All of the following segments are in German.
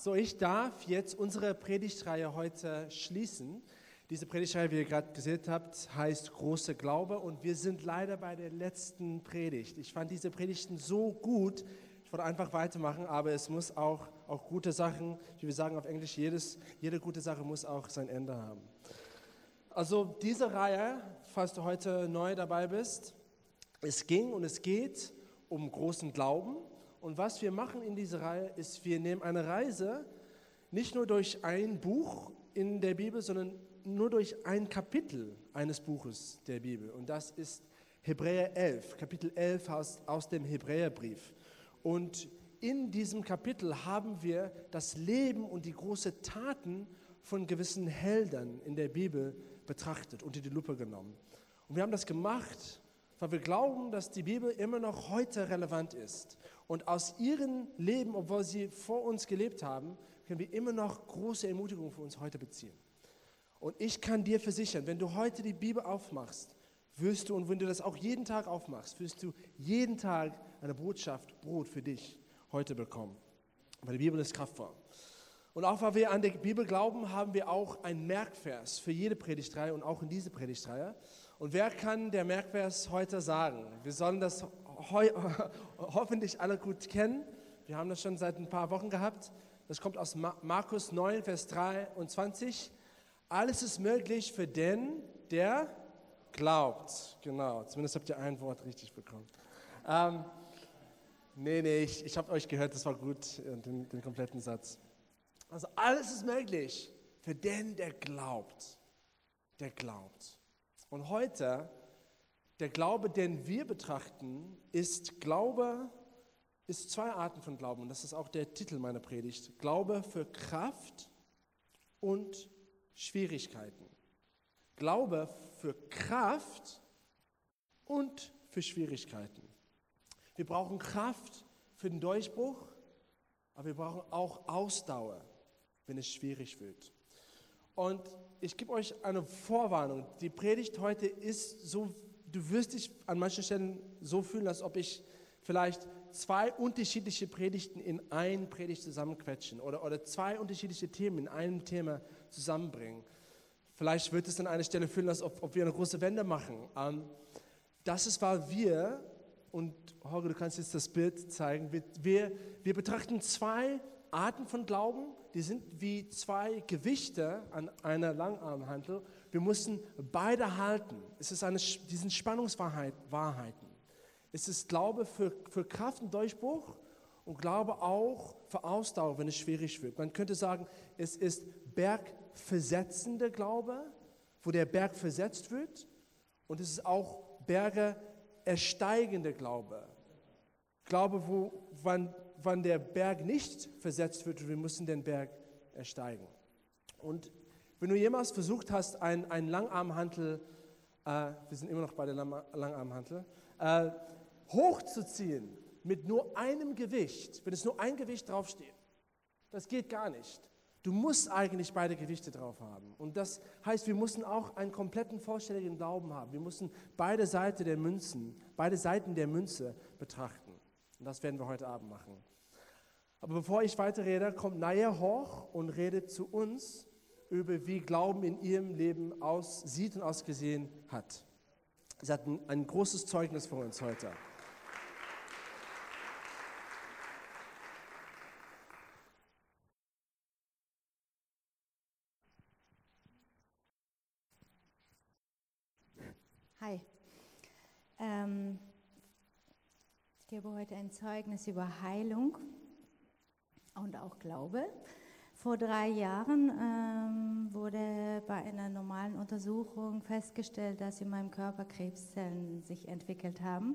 So, ich darf jetzt unsere Predigtreihe heute schließen. Diese Predigtreihe, wie ihr gerade gesehen habt, heißt Große Glaube und wir sind leider bei der letzten Predigt. Ich fand diese Predigten so gut, ich wollte einfach weitermachen, aber es muss auch, auch gute Sachen, wie wir sagen auf Englisch, jedes, jede gute Sache muss auch sein Ende haben. Also diese Reihe, falls du heute neu dabei bist, es ging und es geht um großen Glauben und was wir machen in dieser Reihe ist, wir nehmen eine Reise nicht nur durch ein Buch in der Bibel, sondern nur durch ein Kapitel eines Buches der Bibel. Und das ist Hebräer 11, Kapitel 11 aus, aus dem Hebräerbrief. Und in diesem Kapitel haben wir das Leben und die großen Taten von gewissen Heldern in der Bibel betrachtet, unter die Lupe genommen. Und wir haben das gemacht, weil wir glauben, dass die Bibel immer noch heute relevant ist. Und aus ihrem Leben, obwohl sie vor uns gelebt haben, können wir immer noch große Ermutigung für uns heute beziehen. Und ich kann dir versichern, wenn du heute die Bibel aufmachst, wirst du, und wenn du das auch jeden Tag aufmachst, wirst du jeden Tag eine Botschaft, Brot für dich heute bekommen. Weil die Bibel ist kraftvoll. Und auch weil wir an die Bibel glauben, haben wir auch einen Merkvers für jede Predigtreihe und auch in diese Predigtreihe. Und wer kann der Merkvers heute sagen? Wir sollen das hoffentlich alle gut kennen. Wir haben das schon seit ein paar Wochen gehabt. Das kommt aus Markus 9, Vers 23. Alles ist möglich für den, der glaubt. Genau, zumindest habt ihr ein Wort richtig bekommen. Ähm, nee, nee, ich, ich habe euch gehört, das war gut, äh, den, den kompletten Satz. Also alles ist möglich für den, der glaubt. Der glaubt. Und heute der Glaube, den wir betrachten, ist Glaube, ist zwei Arten von Glauben. Und das ist auch der Titel meiner Predigt. Glaube für Kraft und Schwierigkeiten. Glaube für Kraft und für Schwierigkeiten. Wir brauchen Kraft für den Durchbruch, aber wir brauchen auch Ausdauer, wenn es schwierig wird. Und ich gebe euch eine Vorwarnung. Die Predigt heute ist so du wirst dich an manchen Stellen so fühlen, als ob ich vielleicht zwei unterschiedliche Predigten in ein Predigt zusammenquetschen oder, oder zwei unterschiedliche Themen in einem Thema zusammenbringen. Vielleicht wird es an einer Stelle fühlen, als ob, ob wir eine große Wende machen. Ähm, das ist, weil wir, und Jorge, du kannst jetzt das Bild zeigen, wir, wir, wir betrachten zwei Arten von Glauben, die sind wie zwei Gewichte an einer Langarmhantel wir müssen beide halten. Es ist eine, diesen Spannungswahrheiten. Es ist Glaube für, für Kraft und Durchbruch und Glaube auch für Ausdauer, wenn es schwierig wird. Man könnte sagen, es ist bergversetzender Glaube, wo der Berg versetzt wird. Und es ist auch Berge ersteigender Glaube. Glaube, wo, wann, wann der Berg nicht versetzt wird, wir müssen den Berg ersteigen. Und wenn du jemals versucht hast, einen, einen Langarmhantel, äh, wir sind immer noch bei der Langarmhantel, äh, hochzuziehen mit nur einem Gewicht, wenn es nur ein Gewicht draufsteht, das geht gar nicht. Du musst eigentlich beide Gewichte drauf haben. Und das heißt, wir müssen auch einen kompletten vollständigen Glauben haben. Wir müssen beide Seiten der Münzen, beide Seiten der Münze betrachten. Und das werden wir heute Abend machen. Aber bevor ich weiterrede, kommt Naya hoch und redet zu uns über wie Glauben in ihrem Leben aussieht und ausgesehen hat. Sie hat ein, großes Zeugnis für uns heute. Hi. Ähm, ich gebe heute ein Zeugnis über Heilung und auch Glaube. Vor drei Jahren ähm, wurde bei einer normalen Untersuchung festgestellt, dass in meinem Körper Krebszellen sich entwickelt haben.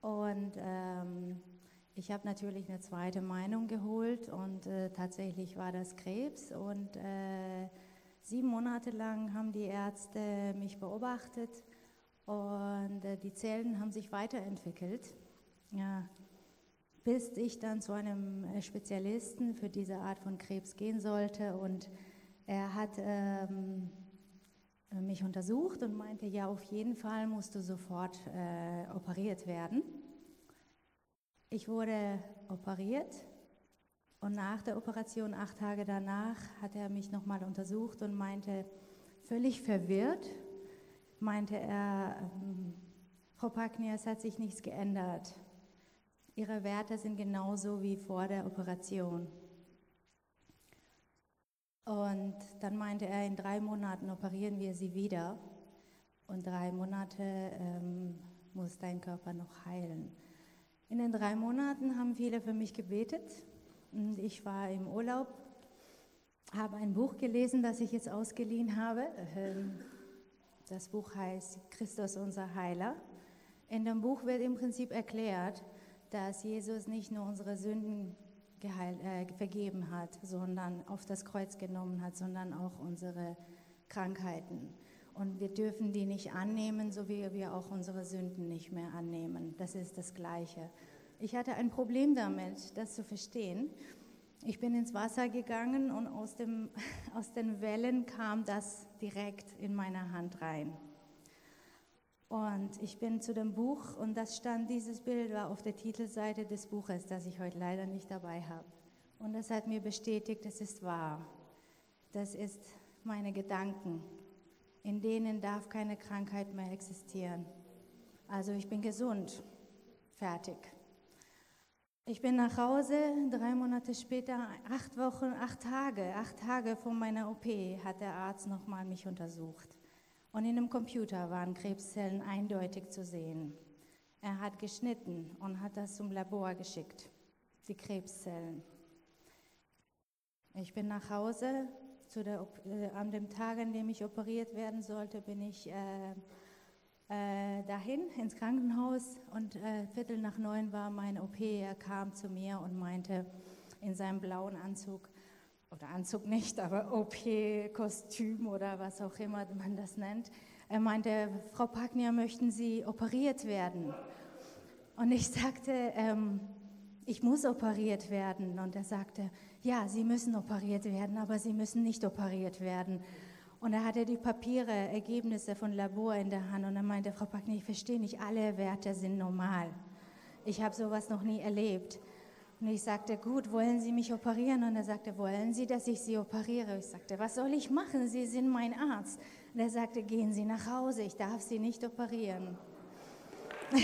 Und ähm, ich habe natürlich eine zweite Meinung geholt und äh, tatsächlich war das Krebs. Und äh, sieben Monate lang haben die Ärzte mich beobachtet und äh, die Zellen haben sich weiterentwickelt. Ja, bis ich dann zu einem äh, Spezialisten für diese Art von Krebs gehen sollte. Und er hat ähm, mich untersucht und meinte, ja, auf jeden Fall musst du sofort äh, operiert werden. Ich wurde operiert Und nach der Operation, acht Tage danach, hat er mich nochmal untersucht und meinte, völlig verwirrt, meinte er, ähm, Frau Packner, es hat sich nichts geändert. Ihre Werte sind genauso wie vor der Operation. Und dann meinte er, in drei Monaten operieren wir sie wieder und drei Monate ähm, muss dein Körper noch heilen. In den drei Monaten haben viele für mich gebetet und ich war im Urlaub, habe ein Buch gelesen, das ich jetzt ausgeliehen habe. Ähm, das Buch heißt Christus unser Heiler. In dem Buch wird im Prinzip erklärt, dass Jesus nicht nur unsere Sünden geheilt, äh, vergeben hat, sondern auf das Kreuz genommen hat, sondern auch unsere Krankheiten. Und wir dürfen die nicht annehmen, so wie wir auch unsere Sünden nicht mehr annehmen. Das ist das Gleiche. Ich hatte ein Problem damit, das zu verstehen. Ich bin ins Wasser gegangen und aus, dem, aus den Wellen kam das direkt in meine Hand rein. Und ich bin zu dem Buch und das stand, dieses Bild war auf der Titelseite des Buches, das ich heute leider nicht dabei habe. Und das hat mir bestätigt, es ist wahr. Das ist meine Gedanken. In denen darf keine Krankheit mehr existieren. Also ich bin gesund. Fertig. Ich bin nach Hause, drei Monate später, acht Wochen, acht Tage, acht Tage vor meiner OP hat der Arzt nochmal mich untersucht. Und in dem Computer waren Krebszellen eindeutig zu sehen. Er hat geschnitten und hat das zum Labor geschickt, die Krebszellen. Ich bin nach Hause, der, äh, an dem Tag, an dem ich operiert werden sollte, bin ich äh, äh, dahin ins Krankenhaus und äh, Viertel nach neun war mein OP. Er kam zu mir und meinte in seinem blauen Anzug, oder Anzug nicht, aber OP-Kostüm oder was auch immer man das nennt. Er meinte, Frau Pagnier, möchten Sie operiert werden? Und ich sagte, ähm, ich muss operiert werden. Und er sagte, ja, Sie müssen operiert werden, aber Sie müssen nicht operiert werden. Und er hatte die Papiere, Ergebnisse von Labor in der Hand und er meinte, Frau Pagnier, ich verstehe nicht, alle Werte sind normal. Ich habe sowas noch nie erlebt. Und ich sagte, gut, wollen Sie mich operieren? Und er sagte, wollen Sie, dass ich Sie operiere? Ich sagte, was soll ich machen? Sie sind mein Arzt. Und er sagte, gehen Sie nach Hause, ich darf Sie nicht operieren. so.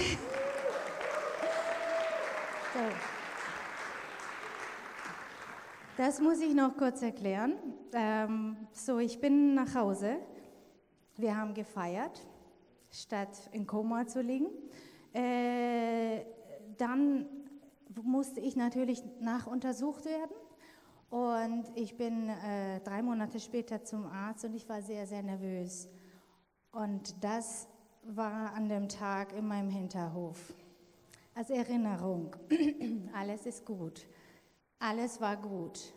Das muss ich noch kurz erklären. Ähm, so, ich bin nach Hause. Wir haben gefeiert, statt in Koma zu liegen. Äh, dann musste ich natürlich nachuntersucht werden. Und ich bin äh, drei Monate später zum Arzt und ich war sehr, sehr nervös. Und das war an dem Tag in meinem Hinterhof. Als Erinnerung, alles ist gut. Alles war gut.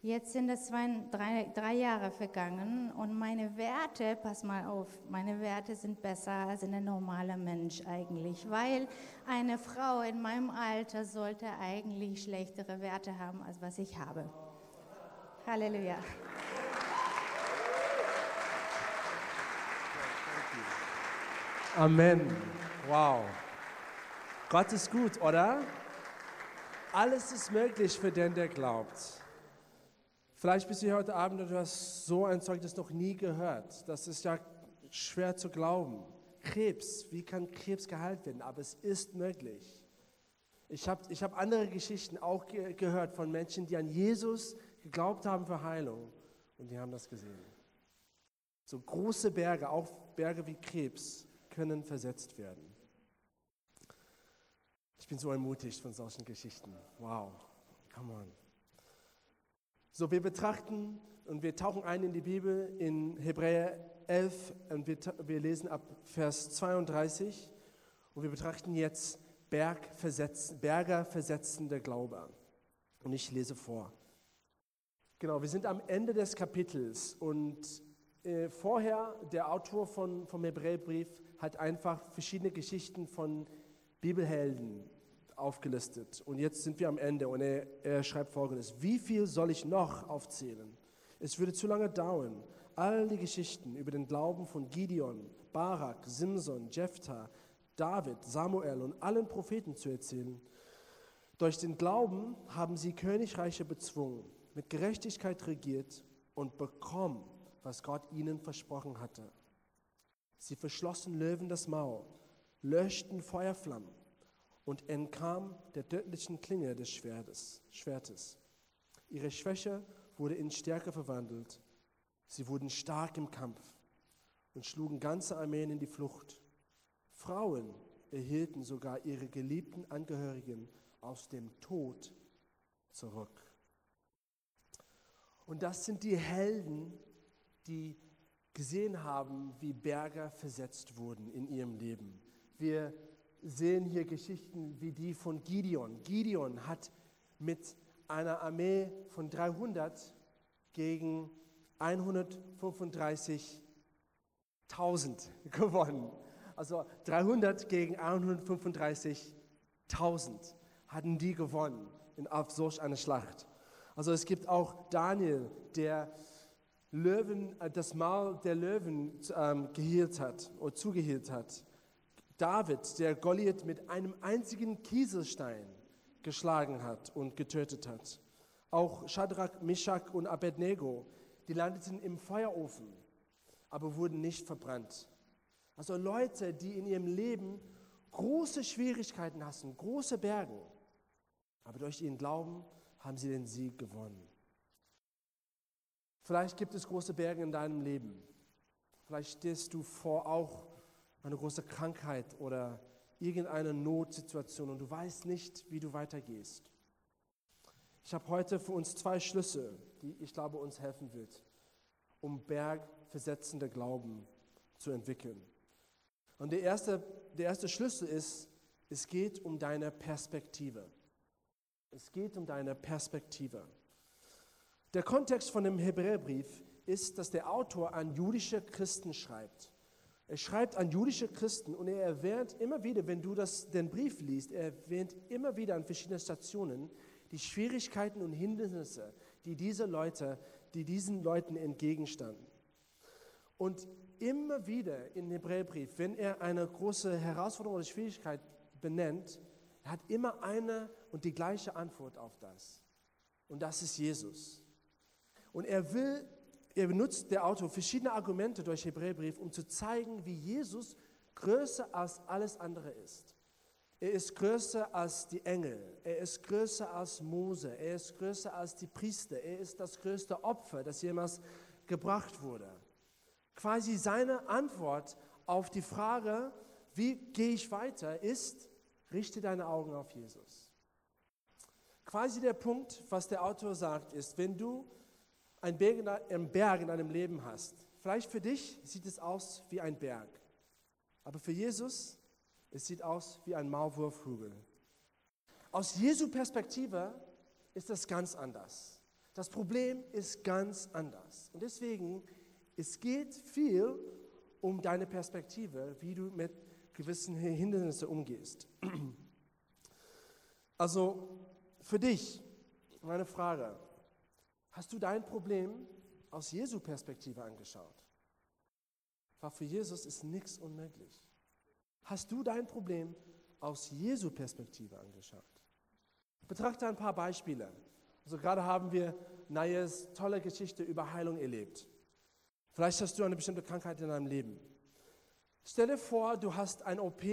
Jetzt sind es zwei, drei, drei Jahre vergangen und meine Werte, pass mal auf, meine Werte sind besser als ein normaler Mensch eigentlich, weil eine Frau in meinem Alter sollte eigentlich schlechtere Werte haben, als was ich habe. Halleluja. Amen. Wow. Gott ist gut, oder? Alles ist möglich für den, der glaubt. Vielleicht bist du hier heute Abend und du hast so ein Zeugnis noch nie gehört. Das ist ja schwer zu glauben. Krebs, wie kann Krebs geheilt werden? Aber es ist möglich. Ich habe ich hab andere Geschichten auch ge gehört von Menschen, die an Jesus geglaubt haben für Heilung und die haben das gesehen. So große Berge, auch Berge wie Krebs, können versetzt werden. Ich bin so ermutigt von solchen Geschichten. Wow, come on. So, wir betrachten und wir tauchen ein in die Bibel in Hebräer 11 und wir, wir lesen ab Vers 32 und wir betrachten jetzt Bergversetz, Berger versetzende Glaube. Und ich lese vor. Genau, wir sind am Ende des Kapitels und äh, vorher, der Autor von, vom Hebräerbrief hat einfach verschiedene Geschichten von Bibelhelden aufgelistet. Und jetzt sind wir am Ende und er, er schreibt folgendes. Wie viel soll ich noch aufzählen? Es würde zu lange dauern, all die Geschichten über den Glauben von Gideon, Barak, Simson, Jephthah, David, Samuel und allen Propheten zu erzählen. Durch den Glauben haben sie Königreiche bezwungen, mit Gerechtigkeit regiert und bekommen, was Gott ihnen versprochen hatte. Sie verschlossen Löwen das Maul, löschten Feuerflammen und entkamen der tödlichen Klinge des Schwertes. Schwertes. Ihre Schwäche wurde in Stärke verwandelt. Sie wurden stark im Kampf und schlugen ganze Armeen in die Flucht. Frauen erhielten sogar ihre geliebten Angehörigen aus dem Tod zurück. Und das sind die Helden, die gesehen haben, wie Berge versetzt wurden in ihrem Leben. Wir sehen hier Geschichten wie die von Gideon. Gideon hat mit einer Armee von 300 gegen 135.000 gewonnen. Also 300 gegen 135.000 hatten die gewonnen in, auf solch einer Schlacht. Also es gibt auch Daniel, der Löwen, äh, das Maul der Löwen ähm, gehielt hat oder zugehielt hat. David, der Goliath mit einem einzigen Kieselstein geschlagen hat und getötet hat. Auch Shadrach, Meshach und Abednego, die landeten im Feuerofen, aber wurden nicht verbrannt. Also Leute, die in ihrem Leben große Schwierigkeiten hatten, große Berge, aber durch ihren Glauben haben sie den Sieg gewonnen. Vielleicht gibt es große Berge in deinem Leben. Vielleicht stehst du vor auch einer großen Krankheit oder irgendeiner Notsituation und du weißt nicht, wie du weitergehst. Ich habe heute für uns zwei Schlüsse, die ich glaube uns helfen wird, um bergversetzende Glauben zu entwickeln. Und der erste, der erste Schlüssel ist, es geht um deine Perspektive. Es geht um deine Perspektive. Der Kontext von dem Hebräerbrief ist, dass der Autor an jüdische Christen schreibt. Er schreibt an jüdische Christen und er erwähnt immer wieder, wenn du das, den Brief liest, er erwähnt immer wieder an verschiedenen Stationen die Schwierigkeiten und Hindernisse, die diese Leute, die diesen Leuten entgegenstanden. Und immer wieder in Hebräerbrief, wenn er eine große Herausforderung oder Schwierigkeit benennt, er hat immer eine und die gleiche Antwort auf das. Und das ist Jesus. Und er will, er benutzt der Autor verschiedene Argumente durch Hebräerbrief, um zu zeigen, wie Jesus größer als alles andere ist. Er ist größer als die Engel, er ist größer als Mose, er ist größer als die Priester, er ist das größte Opfer, das jemals gebracht wurde quasi seine Antwort auf die Frage, wie gehe ich weiter, ist, richte deine Augen auf Jesus. Quasi der Punkt, was der Autor sagt, ist, wenn du einen Berg in deinem Leben hast, vielleicht für dich sieht es aus wie ein Berg, aber für Jesus, es sieht aus wie ein Maulwurfhügel. Aus Jesu Perspektive ist das ganz anders. Das Problem ist ganz anders. Und deswegen es geht viel um deine Perspektive, wie du mit gewissen Hindernissen umgehst. Also für dich meine Frage, hast du dein Problem aus Jesu Perspektive angeschaut? Weil für Jesus ist nichts unmöglich. Hast du dein Problem aus Jesu Perspektive angeschaut? Betrachte ein paar Beispiele. Also gerade haben wir Nayes tolle Geschichte über Heilung erlebt. Vielleicht hast du eine bestimmte Krankheit in deinem Leben. Stelle vor, du hast ein OP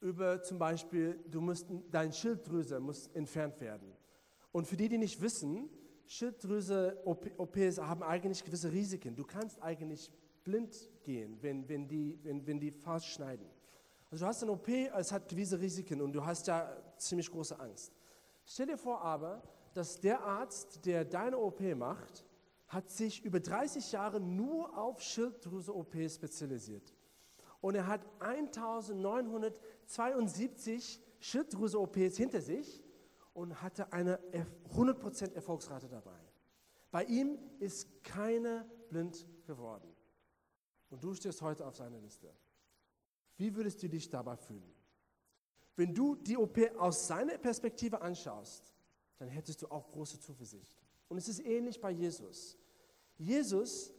über zum Beispiel, du musst, deine Schilddrüse muss entfernt werden. Und für die, die nicht wissen, Schilddrüse-OPs haben eigentlich gewisse Risiken. Du kannst eigentlich blind gehen, wenn, wenn, die, wenn, wenn die falsch schneiden. Also du hast ein OP, es hat gewisse Risiken und du hast ja ziemlich große Angst. Stell dir vor aber, dass der Arzt, der deine OP macht, hat sich über 30 Jahre nur auf Schilddrüse-OP spezialisiert. Und er hat 1972 Schilddrüse-OPs hinter sich und hatte eine 100% Erfolgsrate dabei. Bei ihm ist keiner blind geworden. Und du stehst heute auf seiner Liste. Wie würdest du dich dabei fühlen? Wenn du die OP aus seiner Perspektive anschaust, dann hättest du auch große Zuversicht. Und es ist ähnlich bei Jesus. Jesus,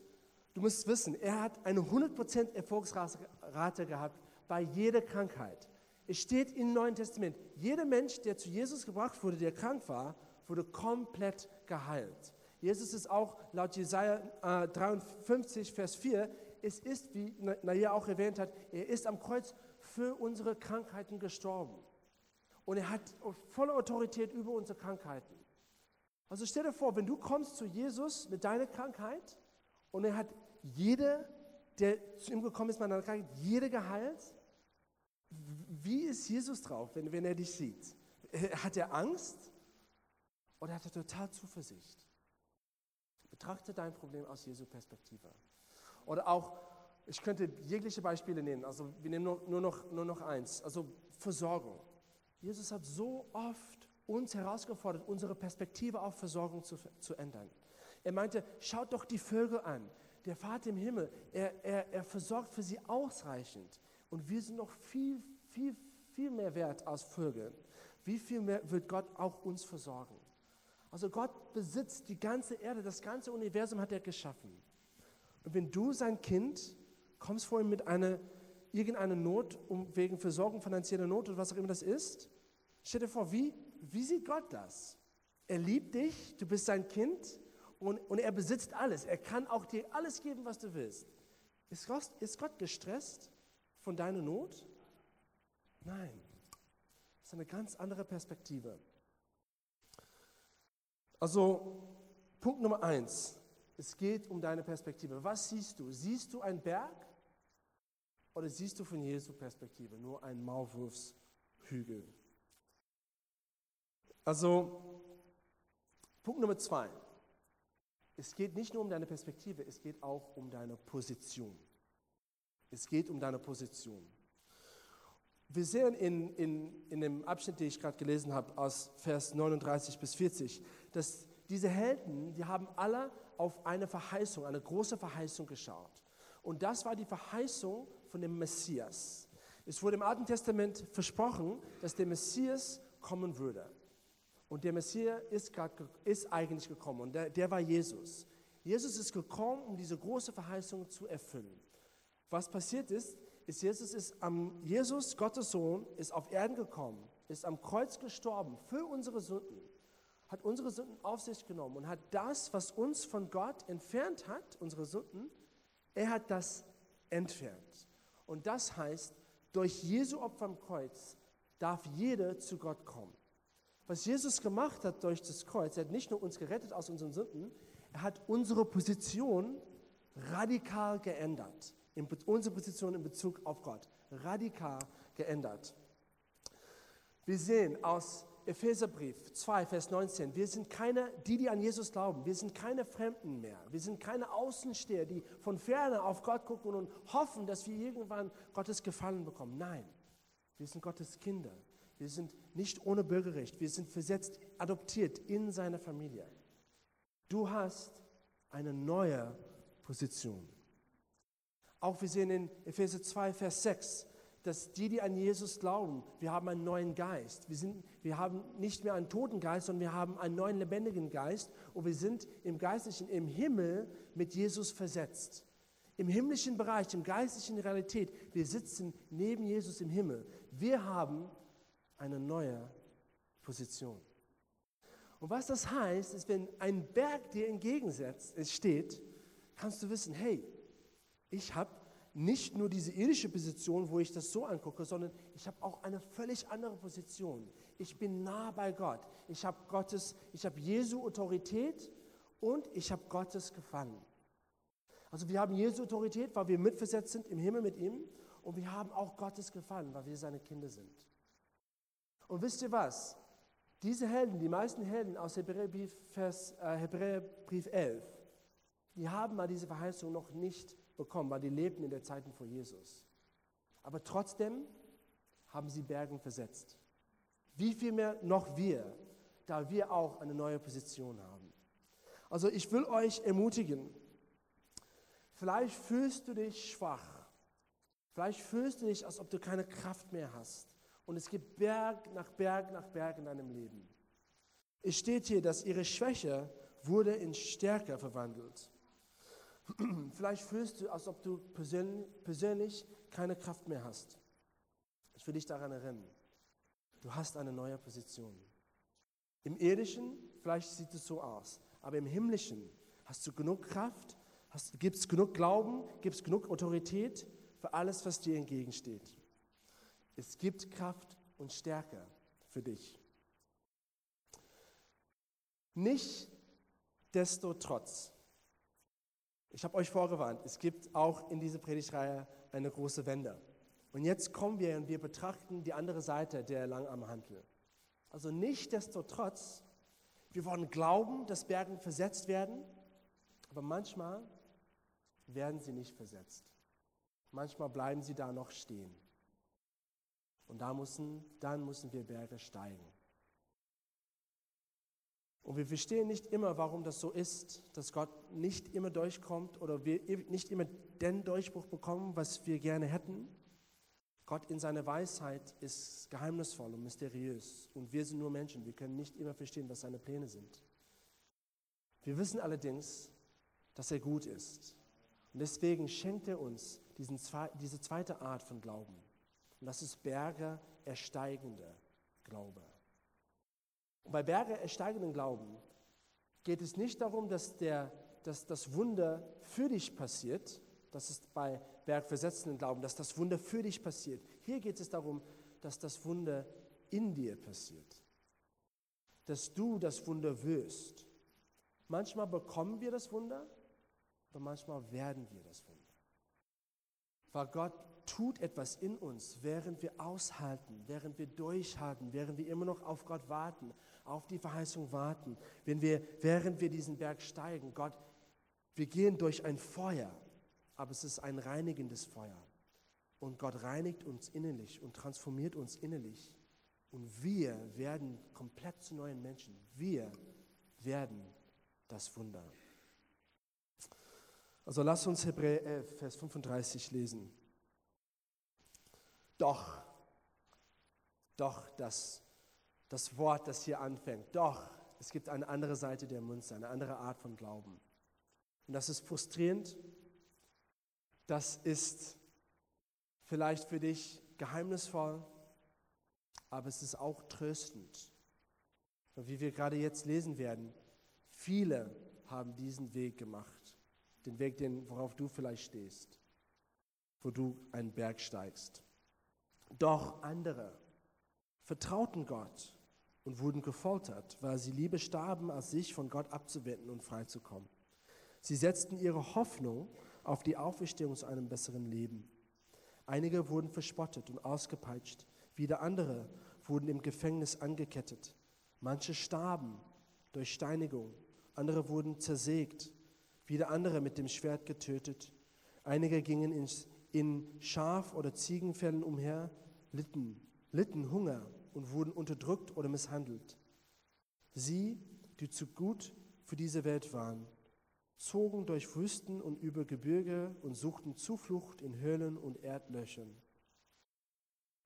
du musst wissen, er hat eine 100% Erfolgsrate gehabt bei jeder Krankheit. Es steht im Neuen Testament, jeder Mensch, der zu Jesus gebracht wurde, der krank war, wurde komplett geheilt. Jesus ist auch laut Jesaja äh, 53, Vers 4, es ist, wie Naja auch erwähnt hat, er ist am Kreuz für unsere Krankheiten gestorben. Und er hat volle Autorität über unsere Krankheiten. Also stell dir vor, wenn du kommst zu Jesus mit deiner Krankheit und er hat jede, der zu ihm gekommen ist mit einer Krankheit, jede geheilt, wie ist Jesus drauf, wenn, wenn er dich sieht? Hat er Angst oder hat er total Zuversicht? Betrachte dein Problem aus Jesu Perspektive. Oder auch, ich könnte jegliche Beispiele nehmen, also wir nehmen nur, nur, noch, nur noch eins, also Versorgung. Jesus hat so oft uns herausgefordert, unsere Perspektive auf Versorgung zu, zu ändern. Er meinte, schaut doch die Vögel an. Der Vater im Himmel, er, er, er versorgt für sie ausreichend. Und wir sind noch viel, viel, viel mehr wert als Vögel. Wie viel mehr wird Gott auch uns versorgen? Also Gott besitzt die ganze Erde, das ganze Universum hat er geschaffen. Und wenn du sein Kind kommst vor ihm mit einer irgendeiner Not, um wegen Versorgung, finanzieller Not oder was auch immer das ist, stell dir vor, wie, wie sieht Gott das? Er liebt dich, du bist sein Kind und, und er besitzt alles. Er kann auch dir alles geben, was du willst. Ist Gott, ist Gott gestresst von deiner Not? Nein. Das ist eine ganz andere Perspektive. Also, Punkt Nummer eins. Es geht um deine Perspektive. Was siehst du? Siehst du einen Berg oder siehst du von Jesu Perspektive nur einen Maulwurfshügel? Also, Punkt Nummer zwei. Es geht nicht nur um deine Perspektive, es geht auch um deine Position. Es geht um deine Position. Wir sehen in, in, in dem Abschnitt, den ich gerade gelesen habe, aus Vers 39 bis 40, dass diese Helden, die haben alle auf eine Verheißung, eine große Verheißung geschaut. Und das war die Verheißung von dem Messias. Es wurde im Alten Testament versprochen, dass der Messias kommen würde. Und der Messias ist, ist eigentlich gekommen und der, der war Jesus. Jesus ist gekommen, um diese große Verheißung zu erfüllen. Was passiert ist, ist Jesus ist am Jesus Gottes Sohn ist auf Erden gekommen, ist am Kreuz gestorben für unsere Sünden hat unsere Sünden auf sich genommen und hat das, was uns von Gott entfernt hat, unsere Sünden, er hat das entfernt. Und das heißt, durch Jesu Opfer am Kreuz darf jeder zu Gott kommen. Was Jesus gemacht hat durch das Kreuz, er hat nicht nur uns gerettet aus unseren Sünden, er hat unsere Position radikal geändert. Unsere Position in Bezug auf Gott. Radikal geändert. Wir sehen aus Epheserbrief 2, Vers 19, wir sind keine, die, die an Jesus glauben, wir sind keine Fremden mehr. Wir sind keine Außensteher, die von ferne auf Gott gucken und hoffen, dass wir irgendwann Gottes Gefallen bekommen. Nein, wir sind Gottes Kinder. Wir sind nicht ohne Bürgerrecht. Wir sind versetzt, adoptiert in seine Familie. Du hast eine neue Position. Auch wir sehen in Epheser 2, Vers 6, dass die, die an Jesus glauben, wir haben einen neuen Geist. Wir, sind, wir haben nicht mehr einen toten Geist, sondern wir haben einen neuen lebendigen Geist und wir sind im Geistlichen, im Himmel mit Jesus versetzt. Im himmlischen Bereich, im geistlichen Realität, wir sitzen neben Jesus im Himmel. Wir haben eine neue Position. Und was das heißt, ist, wenn ein Berg dir entgegensetzt, es steht, kannst du wissen, hey, ich habe nicht nur diese irdische Position, wo ich das so angucke, sondern ich habe auch eine völlig andere Position. Ich bin nah bei Gott. Ich habe Gottes, ich habe Jesu Autorität und ich habe Gottes Gefallen. Also wir haben Jesu Autorität, weil wir mitversetzt sind im Himmel mit ihm und wir haben auch Gottes Gefallen, weil wir seine Kinder sind. Und wisst ihr was? Diese Helden, die meisten Helden aus Hebräerbrief, Vers, äh, Hebräerbrief 11, die haben mal diese Verheißung noch nicht bekommen, weil die lebten in der Zeit vor Jesus. Aber trotzdem haben sie Bergen versetzt. Wie viel mehr noch wir, da wir auch eine neue Position haben. Also ich will euch ermutigen, vielleicht fühlst du dich schwach. Vielleicht fühlst du dich, als ob du keine Kraft mehr hast. Und es gibt Berg nach Berg nach Berg in deinem Leben. Es steht hier, dass ihre Schwäche wurde in Stärke verwandelt. Vielleicht fühlst du, als ob du persönlich keine Kraft mehr hast. Ich will dich daran erinnern, du hast eine neue Position. Im irdischen, vielleicht sieht es so aus, aber im himmlischen hast du genug Kraft, gibt es genug Glauben, gibt es genug Autorität für alles, was dir entgegensteht. Es gibt Kraft und Stärke für dich. Nicht desto trotz. Ich habe euch vorgewarnt, es gibt auch in dieser Predigtreihe eine große Wende. Und jetzt kommen wir und wir betrachten die andere Seite der Langarmhantel. Also nicht desto trotz, wir wollen glauben, dass Bergen versetzt werden, aber manchmal werden sie nicht versetzt. Manchmal bleiben sie da noch stehen. Und da müssen, dann müssen wir Berge steigen. Und wir verstehen nicht immer, warum das so ist, dass Gott nicht immer durchkommt oder wir nicht immer den Durchbruch bekommen, was wir gerne hätten. Gott in seiner Weisheit ist geheimnisvoll und mysteriös. Und wir sind nur Menschen. Wir können nicht immer verstehen, was seine Pläne sind. Wir wissen allerdings, dass er gut ist. Und deswegen schenkt er uns diesen, diese zweite Art von Glauben. Und das ist Berge ersteigende Glaube. Und bei Berge ersteigenden Glauben geht es nicht darum, dass, der, dass das Wunder für dich passiert. Das ist bei bergversetzenden Glauben, dass das Wunder für dich passiert. Hier geht es darum, dass das Wunder in dir passiert. Dass du das Wunder wirst. Manchmal bekommen wir das Wunder, aber manchmal werden wir das Wunder. Weil Gott tut etwas in uns, während wir aushalten, während wir durchhalten, während wir immer noch auf Gott warten, auf die Verheißung warten, wenn wir, während wir diesen Berg steigen. Gott, wir gehen durch ein Feuer, aber es ist ein reinigendes Feuer. Und Gott reinigt uns innerlich und transformiert uns innerlich. Und wir werden komplett zu neuen Menschen. Wir werden das Wunder. Also lass uns Hebräer 11, Vers 35 lesen. Doch, doch das, das Wort, das hier anfängt, doch, es gibt eine andere Seite der Münze, eine andere Art von Glauben. Und das ist frustrierend, das ist vielleicht für dich geheimnisvoll, aber es ist auch tröstend. Und wie wir gerade jetzt lesen werden, viele haben diesen Weg gemacht, den Weg, den, worauf du vielleicht stehst, wo du einen Berg steigst. Doch andere vertrauten Gott und wurden gefoltert, weil sie lieber starben, als sich von Gott abzuwenden und freizukommen. Sie setzten ihre Hoffnung auf die Auferstehung zu einem besseren Leben. Einige wurden verspottet und ausgepeitscht, wieder andere wurden im Gefängnis angekettet. Manche starben durch Steinigung, andere wurden zersägt, wieder andere mit dem Schwert getötet. Einige gingen in Schaf- oder Ziegenfällen umher, litten, litten Hunger und wurden unterdrückt oder misshandelt. Sie, die zu gut für diese Welt waren, zogen durch Wüsten und über Gebirge und suchten Zuflucht in Höhlen und Erdlöchern.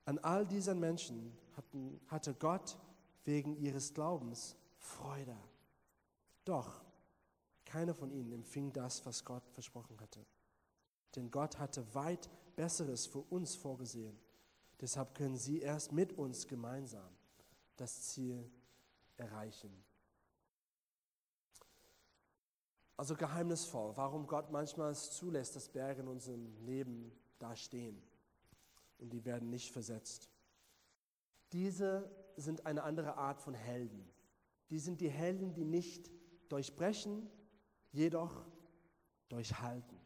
An all diesen Menschen hatten, hatte Gott wegen ihres Glaubens Freude. Doch keiner von ihnen empfing das, was Gott versprochen hatte. Denn Gott hatte weit Besseres für uns vorgesehen. Deshalb können Sie erst mit uns gemeinsam das Ziel erreichen. Also geheimnisvoll, warum Gott manchmal es zulässt, dass Berge in unserem Leben da stehen und die werden nicht versetzt. Diese sind eine andere Art von Helden. Die sind die Helden, die nicht durchbrechen, jedoch durchhalten.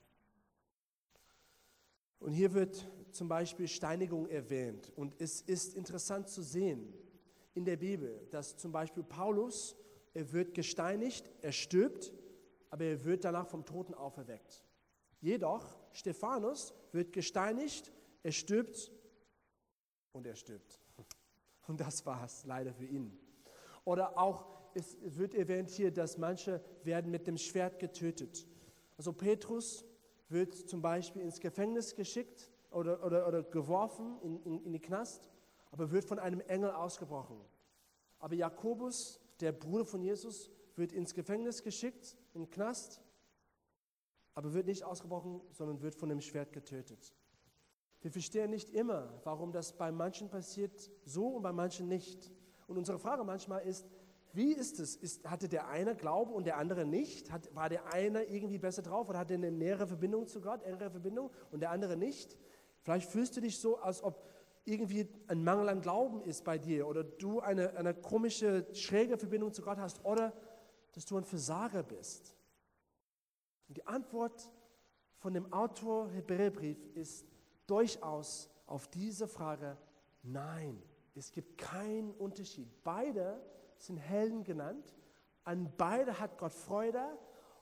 Und hier wird zum Beispiel Steinigung erwähnt. Und es ist interessant zu sehen in der Bibel, dass zum Beispiel Paulus, er wird gesteinigt, er stirbt, aber er wird danach vom Toten auferweckt. Jedoch, Stephanus wird gesteinigt, er stirbt und er stirbt. Und das war es leider für ihn. Oder auch, es wird erwähnt hier, dass manche werden mit dem Schwert getötet. Also Petrus wird zum Beispiel ins Gefängnis geschickt oder, oder, oder geworfen in, in, in die Knast, aber wird von einem Engel ausgebrochen. Aber Jakobus, der Bruder von Jesus, wird ins Gefängnis geschickt, in den Knast, aber wird nicht ausgebrochen, sondern wird von dem Schwert getötet. Wir verstehen nicht immer, warum das bei manchen passiert so und bei manchen nicht. Und unsere Frage manchmal ist, wie ist es? Ist, hatte der eine Glauben und der andere nicht? Hat, war der eine irgendwie besser drauf oder hatte eine nähere Verbindung zu Gott, engere Verbindung und der andere nicht? Vielleicht fühlst du dich so, als ob irgendwie ein Mangel an Glauben ist bei dir oder du eine, eine komische, schräge Verbindung zu Gott hast oder dass du ein Versager bist. Und die Antwort von dem Autor Hebräerbrief ist durchaus auf diese Frage nein. Es gibt keinen Unterschied. Beide sind Helden genannt. An beide hat Gott Freude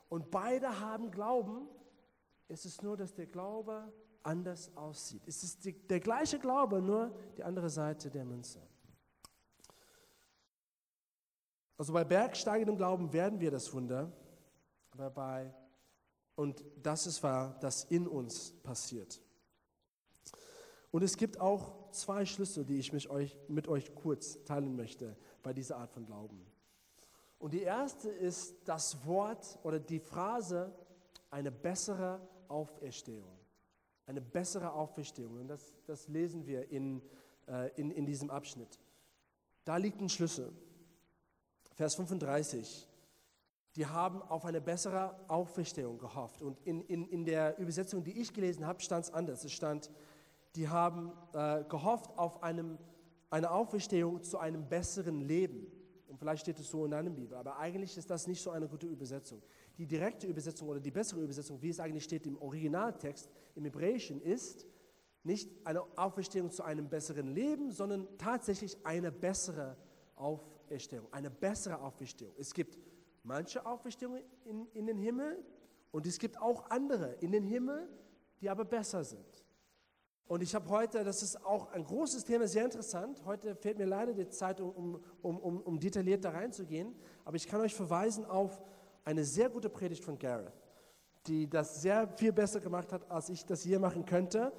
und beide haben Glauben. Es ist nur, dass der Glaube anders aussieht. Es ist die, der gleiche Glaube, nur die andere Seite der Münze. Also bei bergsteigendem Glauben werden wir das Wunder, aber bei, und das ist wahr, das in uns passiert. Und es gibt auch zwei Schlüssel, die ich mit euch, mit euch kurz teilen möchte bei dieser Art von Glauben. Und die erste ist das Wort oder die Phrase, eine bessere Auferstehung. Eine bessere Auferstehung. Und das, das lesen wir in, äh, in, in diesem Abschnitt. Da liegt ein Schlüssel. Vers 35. Die haben auf eine bessere Auferstehung gehofft. Und in, in, in der Übersetzung, die ich gelesen habe, stand es anders. Es stand, die haben äh, gehofft auf einem, eine Auferstehung zu einem besseren Leben. Und vielleicht steht es so in deiner Bibel, aber eigentlich ist das nicht so eine gute Übersetzung. Die direkte Übersetzung oder die bessere Übersetzung, wie es eigentlich steht im Originaltext, im Hebräischen, ist nicht eine Auferstehung zu einem besseren Leben, sondern tatsächlich eine bessere Auferstehung, eine bessere Auferstehung. Es gibt manche Auferstehungen in, in den Himmel und es gibt auch andere in den Himmel, die aber besser sind. Und ich habe heute, das ist auch ein großes Thema, sehr interessant. Heute fehlt mir leider die Zeit, um, um, um, um detailliert da reinzugehen. Aber ich kann euch verweisen auf eine sehr gute Predigt von Gareth, die das sehr viel besser gemacht hat, als ich das je machen könnte.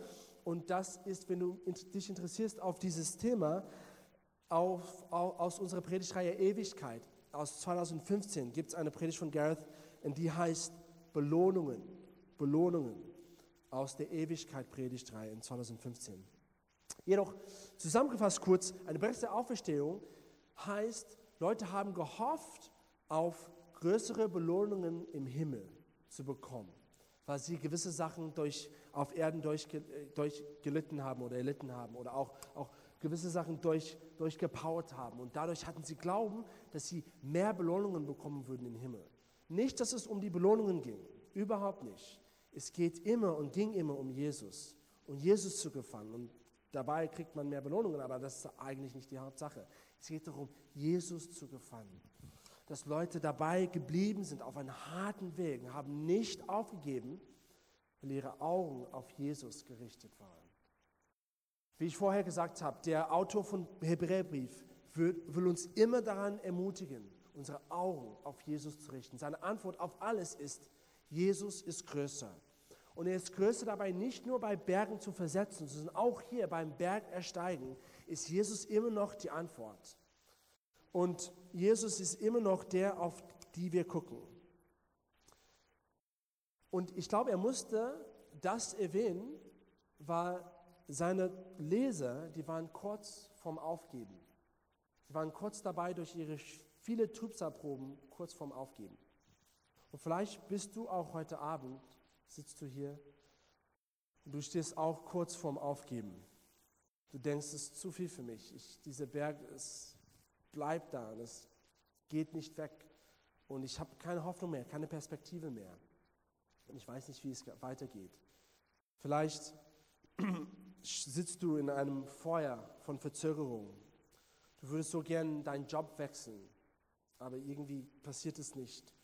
Und das ist, wenn du dich interessierst auf dieses Thema, auf, auf, aus unserer Predigtreihe Ewigkeit aus 2015 gibt es eine Predigt von Gareth, und die heißt Belohnungen. Belohnungen aus der Ewigkeit Predigtreihe in 2015. Jedoch zusammengefasst kurz, eine bessere Auferstehung heißt, Leute haben gehofft auf größere Belohnungen im Himmel zu bekommen, weil sie gewisse Sachen durch, auf Erden durch, durch gelitten haben oder erlitten haben oder auch, auch gewisse Sachen durch, durchgepowert haben. Und dadurch hatten sie Glauben, dass sie mehr Belohnungen bekommen würden im Himmel. Nicht, dass es um die Belohnungen ging, überhaupt nicht. Es geht immer und ging immer um Jesus und Jesus zu gefallen. Und dabei kriegt man mehr Belohnungen, aber das ist eigentlich nicht die Hauptsache. Es geht darum, Jesus zu gefallen. Dass Leute dabei geblieben sind auf einem harten Weg, haben nicht aufgegeben, weil ihre Augen auf Jesus gerichtet waren. Wie ich vorher gesagt habe, der Autor von Hebräerbrief will, will uns immer daran ermutigen, unsere Augen auf Jesus zu richten. Seine Antwort auf alles ist, Jesus ist größer. Und er ist größer dabei nicht nur bei Bergen zu versetzen, sondern auch hier beim Berg ersteigen ist Jesus immer noch die Antwort. Und Jesus ist immer noch der, auf die wir gucken. Und ich glaube, er musste das erwähnen, weil seine Leser, die waren kurz vorm Aufgeben. Sie waren kurz dabei, durch ihre viele Trübsalproben kurz vorm Aufgeben. Und vielleicht bist du auch heute Abend, sitzt du hier und du stehst auch kurz vorm Aufgeben. Du denkst, es ist zu viel für mich. Ich, dieser Berg, es bleibt da und es geht nicht weg. Und ich habe keine Hoffnung mehr, keine Perspektive mehr. Und ich weiß nicht, wie es weitergeht. Vielleicht sitzt du in einem Feuer von Verzögerung. Du würdest so gern deinen Job wechseln, aber irgendwie passiert es nicht.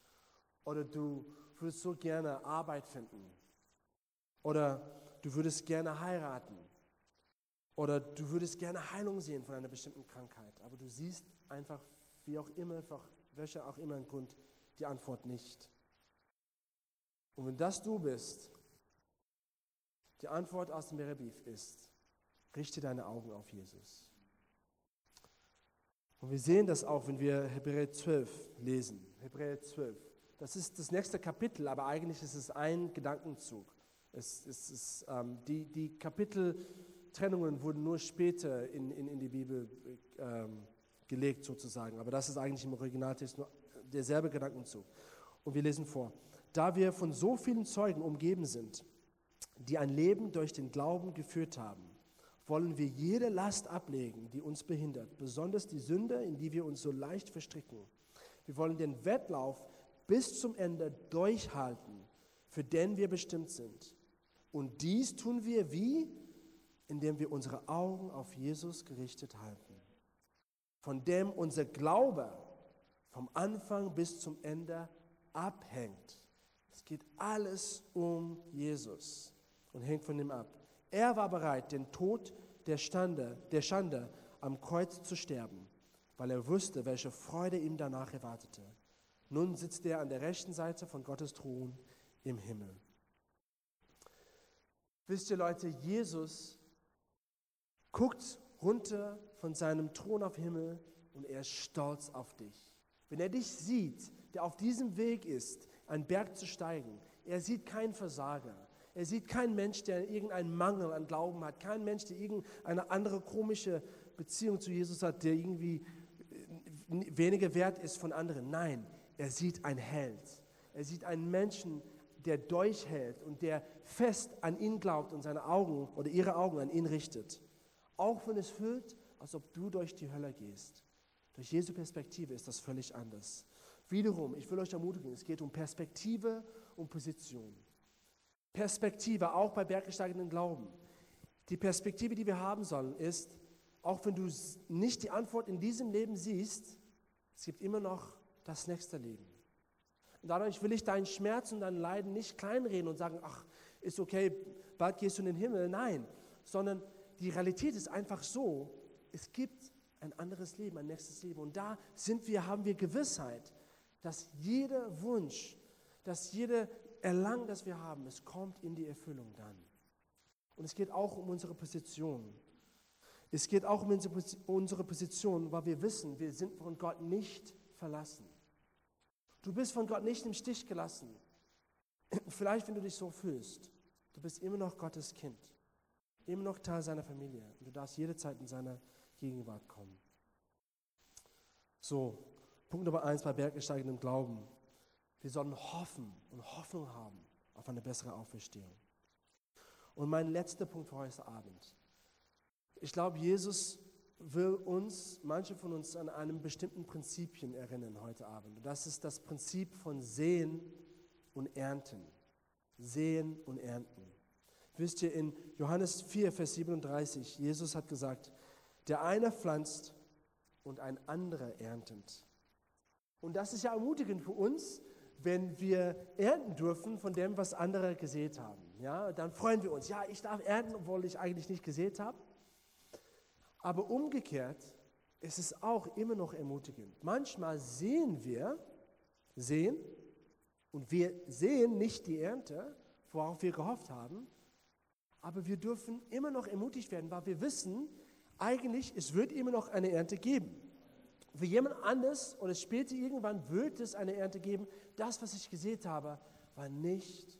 Oder du würdest so gerne Arbeit finden. Oder du würdest gerne heiraten. Oder du würdest gerne Heilung sehen von einer bestimmten Krankheit. Aber du siehst einfach, wie auch immer, welcher auch immer ein Grund, die Antwort nicht. Und wenn das du bist, die Antwort aus dem Merebrief ist, richte deine Augen auf Jesus. Und wir sehen das auch, wenn wir Hebräer 12 lesen. Hebräer 12. Das ist das nächste Kapitel, aber eigentlich ist es ein Gedankenzug. Es, es ist, ähm, die, die Kapiteltrennungen wurden nur später in, in, in die Bibel ähm, gelegt sozusagen, aber das ist eigentlich im Originaltext nur derselbe Gedankenzug. Und wir lesen vor, da wir von so vielen Zeugen umgeben sind, die ein Leben durch den Glauben geführt haben, wollen wir jede Last ablegen, die uns behindert, besonders die Sünde, in die wir uns so leicht verstricken. Wir wollen den Wettlauf bis zum Ende durchhalten, für den wir bestimmt sind. Und dies tun wir wie? Indem wir unsere Augen auf Jesus gerichtet halten, von dem unser Glaube vom Anfang bis zum Ende abhängt. Es geht alles um Jesus und hängt von ihm ab. Er war bereit, den Tod der, Stande, der Schande am Kreuz zu sterben, weil er wusste, welche Freude ihm danach erwartete. Nun sitzt er an der rechten Seite von Gottes Thron im Himmel. Wisst ihr Leute, Jesus guckt runter von seinem Thron auf Himmel und er ist stolz auf dich. Wenn er dich sieht, der auf diesem Weg ist, einen Berg zu steigen, er sieht keinen Versager. Er sieht keinen Mensch, der irgendeinen Mangel an Glauben hat, keinen Mensch, der irgendeine andere komische Beziehung zu Jesus hat, der irgendwie äh, weniger wert ist von anderen. Nein, er sieht einen Held. Er sieht einen Menschen, der durchhält und der fest an ihn glaubt und seine Augen oder ihre Augen an ihn richtet. Auch wenn es fühlt, als ob du durch die Hölle gehst. Durch Jesu Perspektive ist das völlig anders. Wiederum, ich will euch ermutigen, es geht um Perspektive und Position. Perspektive, auch bei bergsteigenden Glauben. Die Perspektive, die wir haben sollen, ist, auch wenn du nicht die Antwort in diesem Leben siehst, es gibt immer noch das nächste Leben. Und dadurch will ich deinen Schmerz und dein Leiden nicht kleinreden und sagen, ach, ist okay, bald gehst du in den Himmel. Nein, sondern die Realität ist einfach so, es gibt ein anderes Leben, ein nächstes Leben. Und da sind wir, haben wir Gewissheit, dass jeder Wunsch, dass jede Erlangen, das wir haben, es kommt in die Erfüllung dann. Und es geht auch um unsere Position. Es geht auch um unsere Position, weil wir wissen, wir sind von Gott nicht verlassen. Du bist von Gott nicht im Stich gelassen. Vielleicht, wenn du dich so fühlst, du bist immer noch Gottes Kind, immer noch Teil seiner Familie und du darfst jederzeit in seine Gegenwart kommen. So, Punkt Nummer eins bei bergesteigendem Glauben. Wir sollen hoffen und Hoffnung haben auf eine bessere Auferstehung. Und mein letzter Punkt für heute Abend. Ich glaube, Jesus will uns, manche von uns, an einem bestimmten Prinzipien erinnern heute Abend. Und das ist das Prinzip von Sehen und Ernten. Sehen und Ernten. Wisst ihr, in Johannes 4, Vers 37, Jesus hat gesagt, der eine pflanzt und ein anderer erntet. Und das ist ja ermutigend für uns, wenn wir ernten dürfen von dem, was andere gesät haben. Ja, dann freuen wir uns. Ja, ich darf ernten, obwohl ich eigentlich nicht gesät habe. Aber umgekehrt ist es auch immer noch ermutigend. Manchmal sehen wir, sehen, und wir sehen nicht die Ernte, worauf wir gehofft haben, aber wir dürfen immer noch ermutigt werden, weil wir wissen, eigentlich, es wird immer noch eine Ernte geben. Für jemand anders oder später irgendwann wird es eine Ernte geben. Das, was ich gesehen habe, war nicht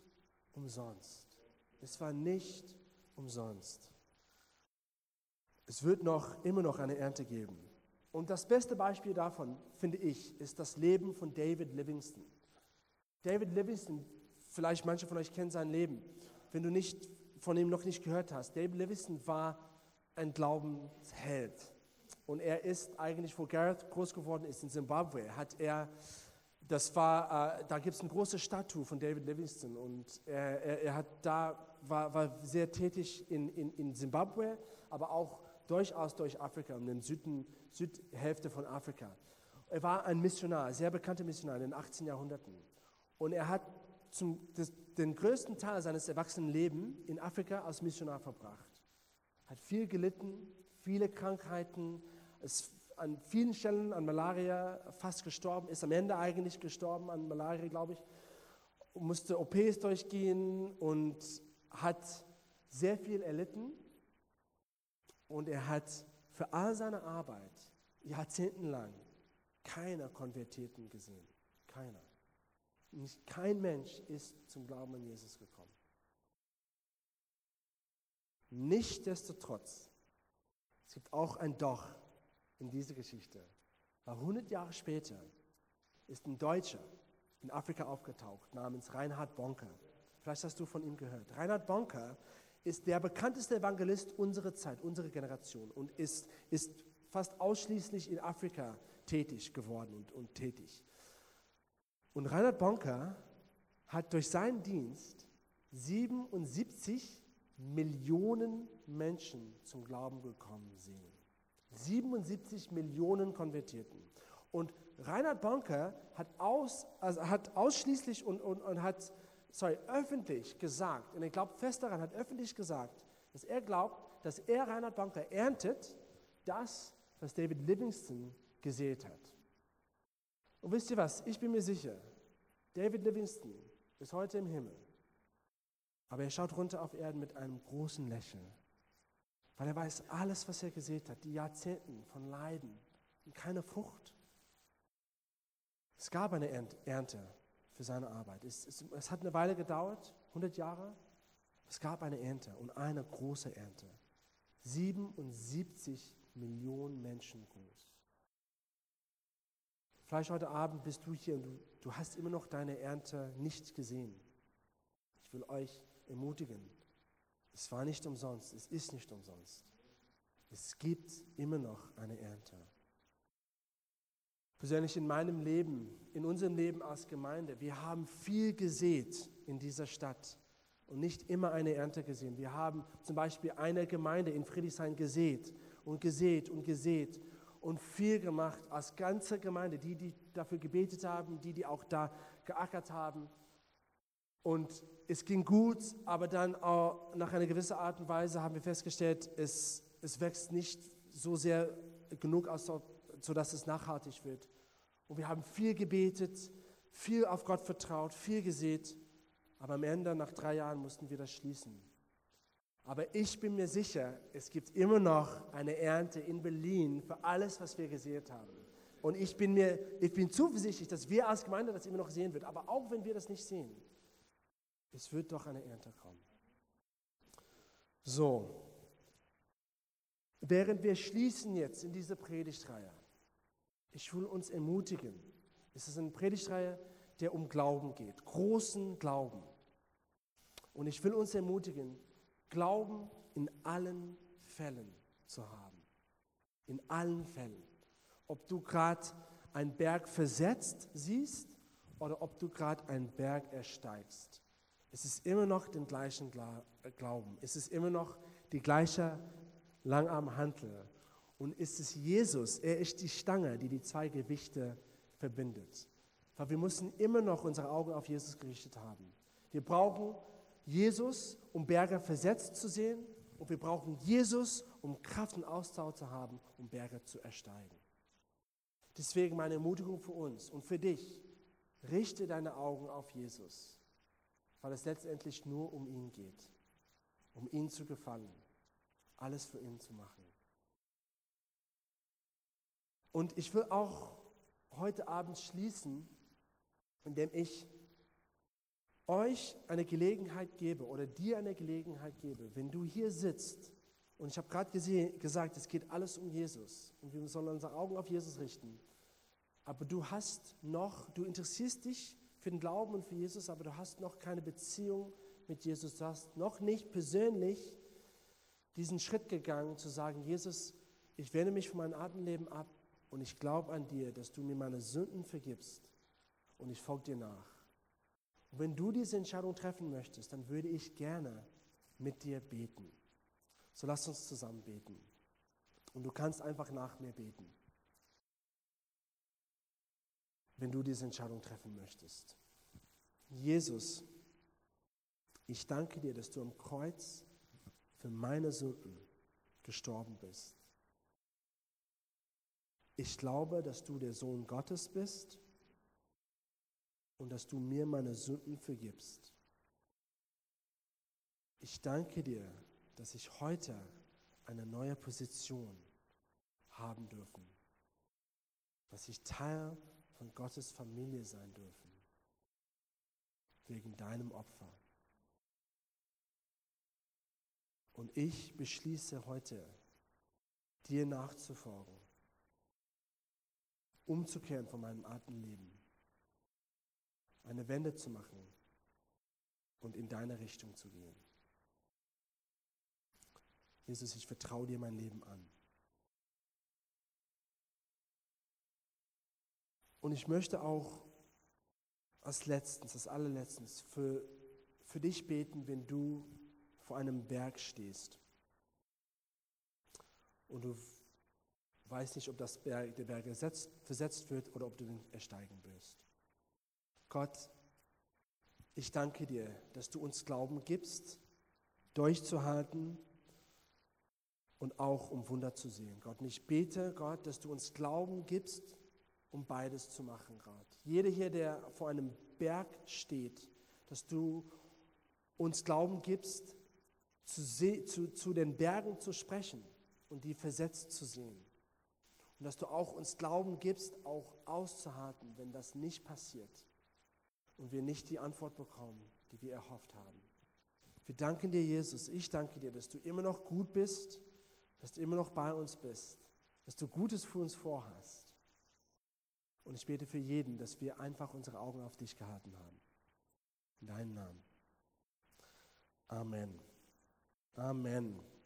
umsonst. Es war nicht umsonst. Es wird noch immer noch eine Ernte geben. Und das beste Beispiel davon, finde ich, ist das Leben von David Livingston. David Livingston, vielleicht manche von euch kennen sein Leben. Wenn du nicht von ihm noch nicht gehört hast, David Livingston war ein Glaubensheld. Und er ist eigentlich, wo Gareth groß geworden ist, in Zimbabwe, hat er, das war, äh, da gibt es eine große Statue von David Livingston und er, er, er hat da, war, war sehr tätig in, in, in Zimbabwe, aber auch durchaus durch Afrika, in der Süden, Südhälfte von Afrika. Er war ein Missionar, sehr bekannter Missionar in den 18. Jahrhunderten. Und er hat zum, das, den größten Teil seines Erwachsenenlebens in Afrika als Missionar verbracht hat viel gelitten, viele Krankheiten, ist an vielen Stellen an Malaria fast gestorben, ist am Ende eigentlich gestorben an Malaria, glaube ich, musste OPs durchgehen und hat sehr viel erlitten. Und er hat für all seine Arbeit jahrzehntelang keiner Konvertierten gesehen. Keiner. Nicht, kein Mensch ist zum Glauben an Jesus gekommen. Nichtsdestotrotz, es gibt auch ein Doch in dieser Geschichte. Weil 100 Jahre später ist ein Deutscher in Afrika aufgetaucht namens Reinhard Bonker. Vielleicht hast du von ihm gehört. Reinhard Bonker ist der bekannteste Evangelist unserer Zeit, unserer Generation und ist, ist fast ausschließlich in Afrika tätig geworden und, und tätig. Und Reinhard Bonker hat durch seinen Dienst 77 Millionen Menschen zum Glauben gekommen sehen. 77 Millionen Konvertierten. Und Reinhard Bonker hat, aus, also hat ausschließlich und, und, und hat sorry, öffentlich gesagt, und ich glaube fest daran, hat öffentlich gesagt, dass er glaubt, dass er Reinhard Bonker erntet, das, was David Livingston gesät hat. Und wisst ihr was? Ich bin mir sicher, David Livingston ist heute im Himmel. Aber er schaut runter auf Erden mit einem großen Lächeln, weil er weiß, alles, was er gesät hat, die Jahrzehnten von Leiden und keine Frucht. Es gab eine Ernte für seine Arbeit. Es, es, es hat eine Weile gedauert, 100 Jahre. Es gab eine Ernte und eine große Ernte. 77 Millionen Menschen groß. Vielleicht heute Abend bist du hier und du, du hast immer noch deine Ernte nicht gesehen. Ich will euch ermutigen. Es war nicht umsonst, es ist nicht umsonst. Es gibt immer noch eine Ernte. Persönlich in meinem Leben, in unserem Leben als Gemeinde, wir haben viel gesät in dieser Stadt und nicht immer eine Ernte gesehen. Wir haben zum Beispiel eine Gemeinde in Friedrichshain gesät und gesät und gesät und viel gemacht als ganze Gemeinde, die, die dafür gebetet haben, die, die auch da geackert haben. Und es ging gut, aber dann auch nach einer gewissen Art und Weise haben wir festgestellt, es, es wächst nicht so sehr genug aus, sodass es nachhaltig wird. Und wir haben viel gebetet, viel auf Gott vertraut, viel gesät, aber am Ende, nach drei Jahren, mussten wir das schließen. Aber ich bin mir sicher, es gibt immer noch eine Ernte in Berlin für alles, was wir gesehen haben. Und ich bin mir, ich bin zuversichtlich, dass wir als Gemeinde das immer noch sehen wird. Aber auch wenn wir das nicht sehen, es wird doch eine Ernte kommen. So, während wir schließen jetzt in diese Predigtreihe, ich will uns ermutigen. Es ist eine Predigtreihe, der um Glauben geht, großen Glauben. Und ich will uns ermutigen, Glauben in allen Fällen zu haben. In allen Fällen. Ob du gerade einen Berg versetzt siehst oder ob du gerade einen Berg ersteigst. Es ist immer noch den gleichen äh, Glauben. Es ist immer noch die gleiche Langarmhantel. Und ist es Jesus, er ist die Stange, die die zwei Gewichte verbindet. Weil wir müssen immer noch unsere Augen auf Jesus gerichtet haben. Wir brauchen Jesus, um Berge versetzt zu sehen. Und wir brauchen Jesus, um Kraft und Ausdauer zu haben, um Berge zu ersteigen. Deswegen meine Ermutigung für uns und für dich, richte deine Augen auf Jesus, weil es letztendlich nur um ihn geht, um ihn zu gefallen, alles für ihn zu machen. Und ich will auch heute Abend schließen, indem ich euch eine Gelegenheit gebe oder dir eine Gelegenheit gebe, wenn du hier sitzt, und ich habe gerade gesagt, es geht alles um Jesus und wir sollen unsere Augen auf Jesus richten, aber du hast noch, du interessierst dich für den Glauben und für Jesus, aber du hast noch keine Beziehung mit Jesus, du hast noch nicht persönlich diesen Schritt gegangen, zu sagen, Jesus, ich wende mich von meinem Atemleben ab und ich glaube an dir, dass du mir meine Sünden vergibst und ich folge dir nach. Und wenn du diese Entscheidung treffen möchtest, dann würde ich gerne mit dir beten. So lass uns zusammen beten. Und du kannst einfach nach mir beten, wenn du diese Entscheidung treffen möchtest. Jesus, ich danke dir, dass du am Kreuz für meine Sünden gestorben bist. Ich glaube, dass du der Sohn Gottes bist und dass du mir meine Sünden vergibst. Ich danke dir, dass ich heute eine neue Position haben dürfen, dass ich Teil von Gottes Familie sein dürfen, wegen deinem Opfer. Und ich beschließe heute, dir nachzufolgen, umzukehren von meinem alten Leben, eine Wende zu machen und in deine Richtung zu gehen. Jesus, ich vertraue dir mein Leben an. Und ich möchte auch als letztens, als allerletztens für, für dich beten, wenn du vor einem Berg stehst und du weißt nicht, ob das Berg, der Berg ersetzt, versetzt wird oder ob du den ersteigen wirst. Gott, ich danke dir, dass du uns Glauben gibst, durchzuhalten und auch um Wunder zu sehen. Gott, und ich bete, Gott, dass du uns Glauben gibst, um beides zu machen, Gott. Jeder hier, der vor einem Berg steht, dass du uns Glauben gibst, zu, zu, zu den Bergen zu sprechen und die versetzt zu sehen. Und dass du auch uns Glauben gibst, auch auszuhalten, wenn das nicht passiert und wir nicht die Antwort bekommen, die wir erhofft haben. Wir danken dir, Jesus. Ich danke dir, dass du immer noch gut bist, dass du immer noch bei uns bist, dass du Gutes für uns vorhast. Und ich bete für jeden, dass wir einfach unsere Augen auf dich gehalten haben. In deinem Namen. Amen. Amen.